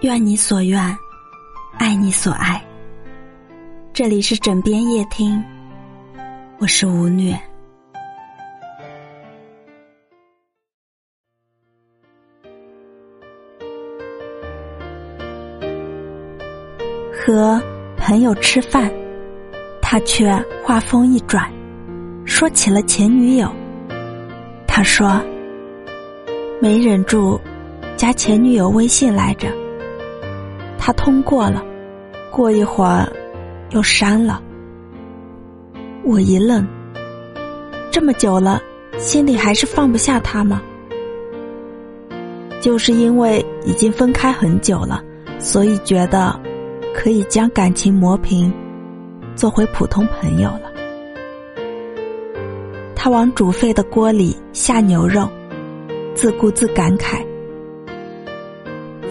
愿你所愿，爱你所爱。这里是枕边夜听，我是吴虐。和朋友吃饭，他却话锋一转，说起了前女友。他说：“没忍住，加前女友微信来着。他通过了，过一会儿又删了。我一愣，这么久了，心里还是放不下他吗？就是因为已经分开很久了，所以觉得。”可以将感情磨平，做回普通朋友了。他往煮沸的锅里下牛肉，自顾自感慨：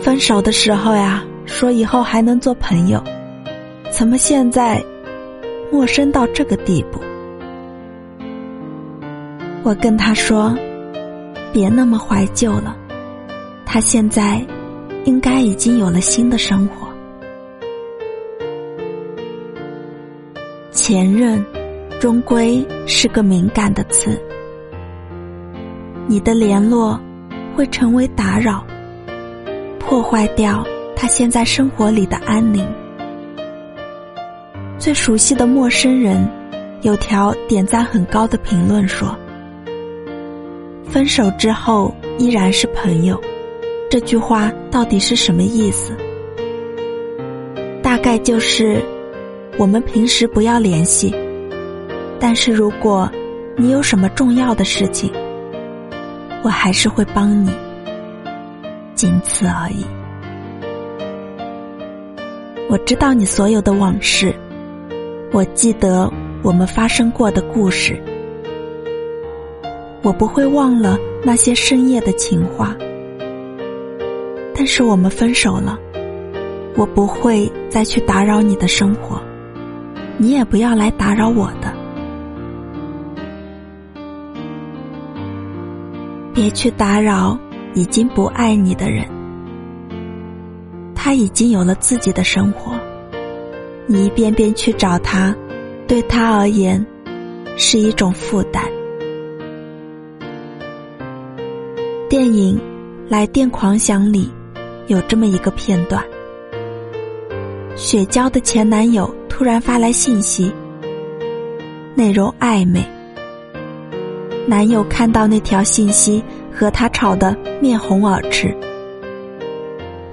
分手的时候呀，说以后还能做朋友，怎么现在陌生到这个地步？我跟他说：“别那么怀旧了，他现在应该已经有了新的生活。”前任，终归是个敏感的词。你的联络会成为打扰，破坏掉他现在生活里的安宁。最熟悉的陌生人，有条点赞很高的评论说：“分手之后依然是朋友。”这句话到底是什么意思？大概就是。我们平时不要联系，但是如果你有什么重要的事情，我还是会帮你，仅此而已。我知道你所有的往事，我记得我们发生过的故事，我不会忘了那些深夜的情话。但是我们分手了，我不会再去打扰你的生活。你也不要来打扰我的，别去打扰已经不爱你的人。他已经有了自己的生活，你一遍遍去找他，对他而言是一种负担。电影《来电狂想》里有这么一个片段：雪娇的前男友。突然发来信息，内容暧昧。男友看到那条信息，和他吵得面红耳赤。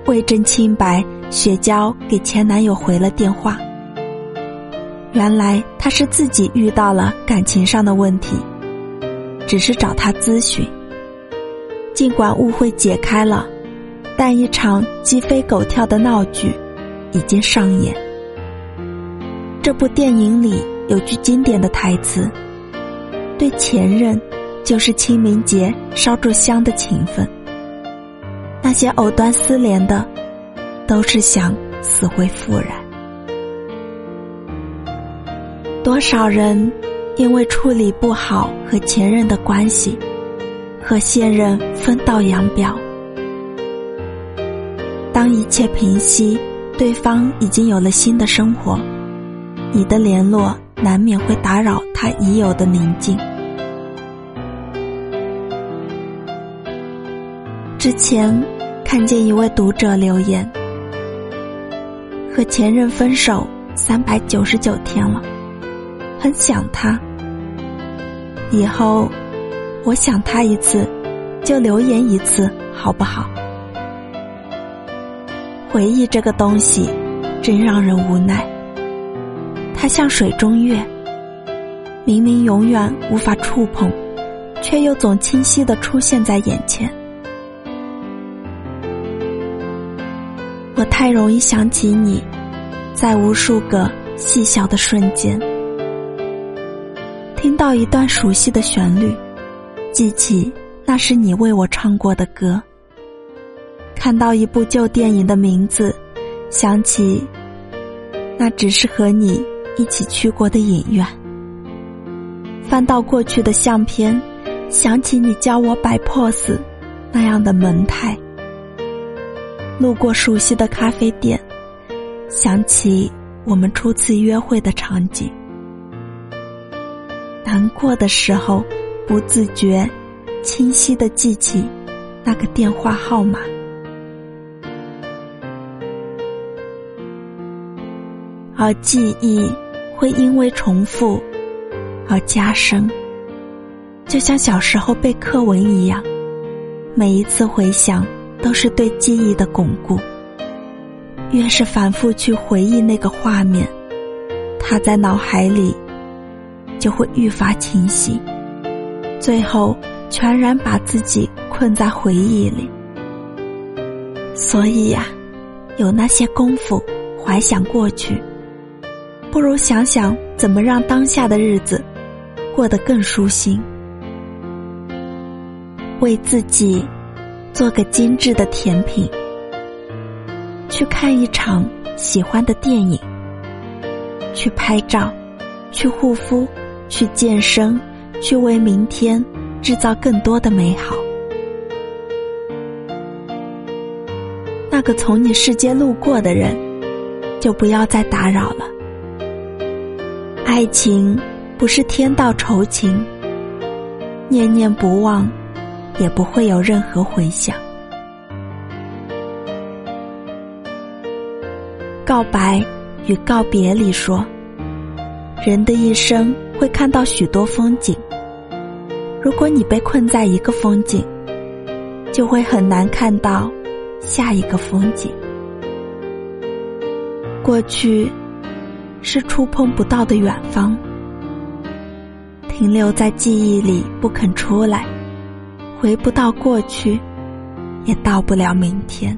为证清白，雪娇给前男友回了电话。原来他是自己遇到了感情上的问题，只是找他咨询。尽管误会解开了，但一场鸡飞狗跳的闹剧已经上演。这部电影里有句经典的台词：“对前任，就是清明节烧柱香的情分。那些藕断丝连的，都是想死灰复燃。多少人因为处理不好和前任的关系，和现任分道扬镳。当一切平息，对方已经有了新的生活。”你的联络难免会打扰他已有的宁静。之前看见一位读者留言：“和前任分手三百九十九天了，很想他。以后我想他一次，就留言一次，好不好？”回忆这个东西，真让人无奈。它像水中月，明明永远无法触碰，却又总清晰的出现在眼前。我太容易想起你，在无数个细小的瞬间，听到一段熟悉的旋律，记起那是你为我唱过的歌；看到一部旧电影的名字，想起那只是和你。一起去过的影院，翻到过去的相片，想起你教我摆 pose 那样的萌态。路过熟悉的咖啡店，想起我们初次约会的场景。难过的时候，不自觉、清晰的记起那个电话号码。而记忆会因为重复而加深，就像小时候背课文一样，每一次回想都是对记忆的巩固。越是反复去回忆那个画面，它在脑海里就会愈发清晰，最后全然把自己困在回忆里。所以呀，有那些功夫怀想过去。不如想想怎么让当下的日子过得更舒心，为自己做个精致的甜品，去看一场喜欢的电影，去拍照，去护肤，去健身，去为明天制造更多的美好。那个从你世界路过的人，就不要再打扰了。爱情不是天道酬勤，念念不忘，也不会有任何回响。告白与告别里说，人的一生会看到许多风景。如果你被困在一个风景，就会很难看到下一个风景。过去。是触碰不到的远方，停留在记忆里不肯出来，回不到过去，也到不了明天。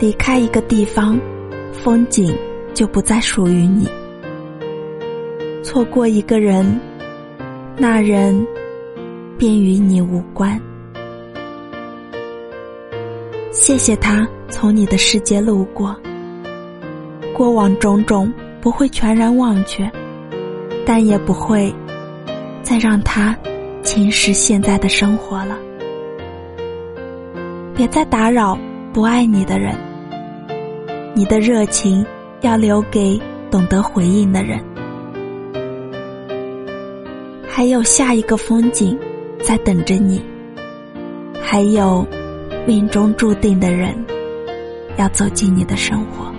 离开一个地方，风景就不再属于你；错过一个人，那人便与你无关。谢谢他从你的世界路过。过往种种不会全然忘却，但也不会再让他侵蚀现在的生活了。别再打扰不爱你的人，你的热情要留给懂得回应的人。还有下一个风景在等着你，还有命中注定的人要走进你的生活。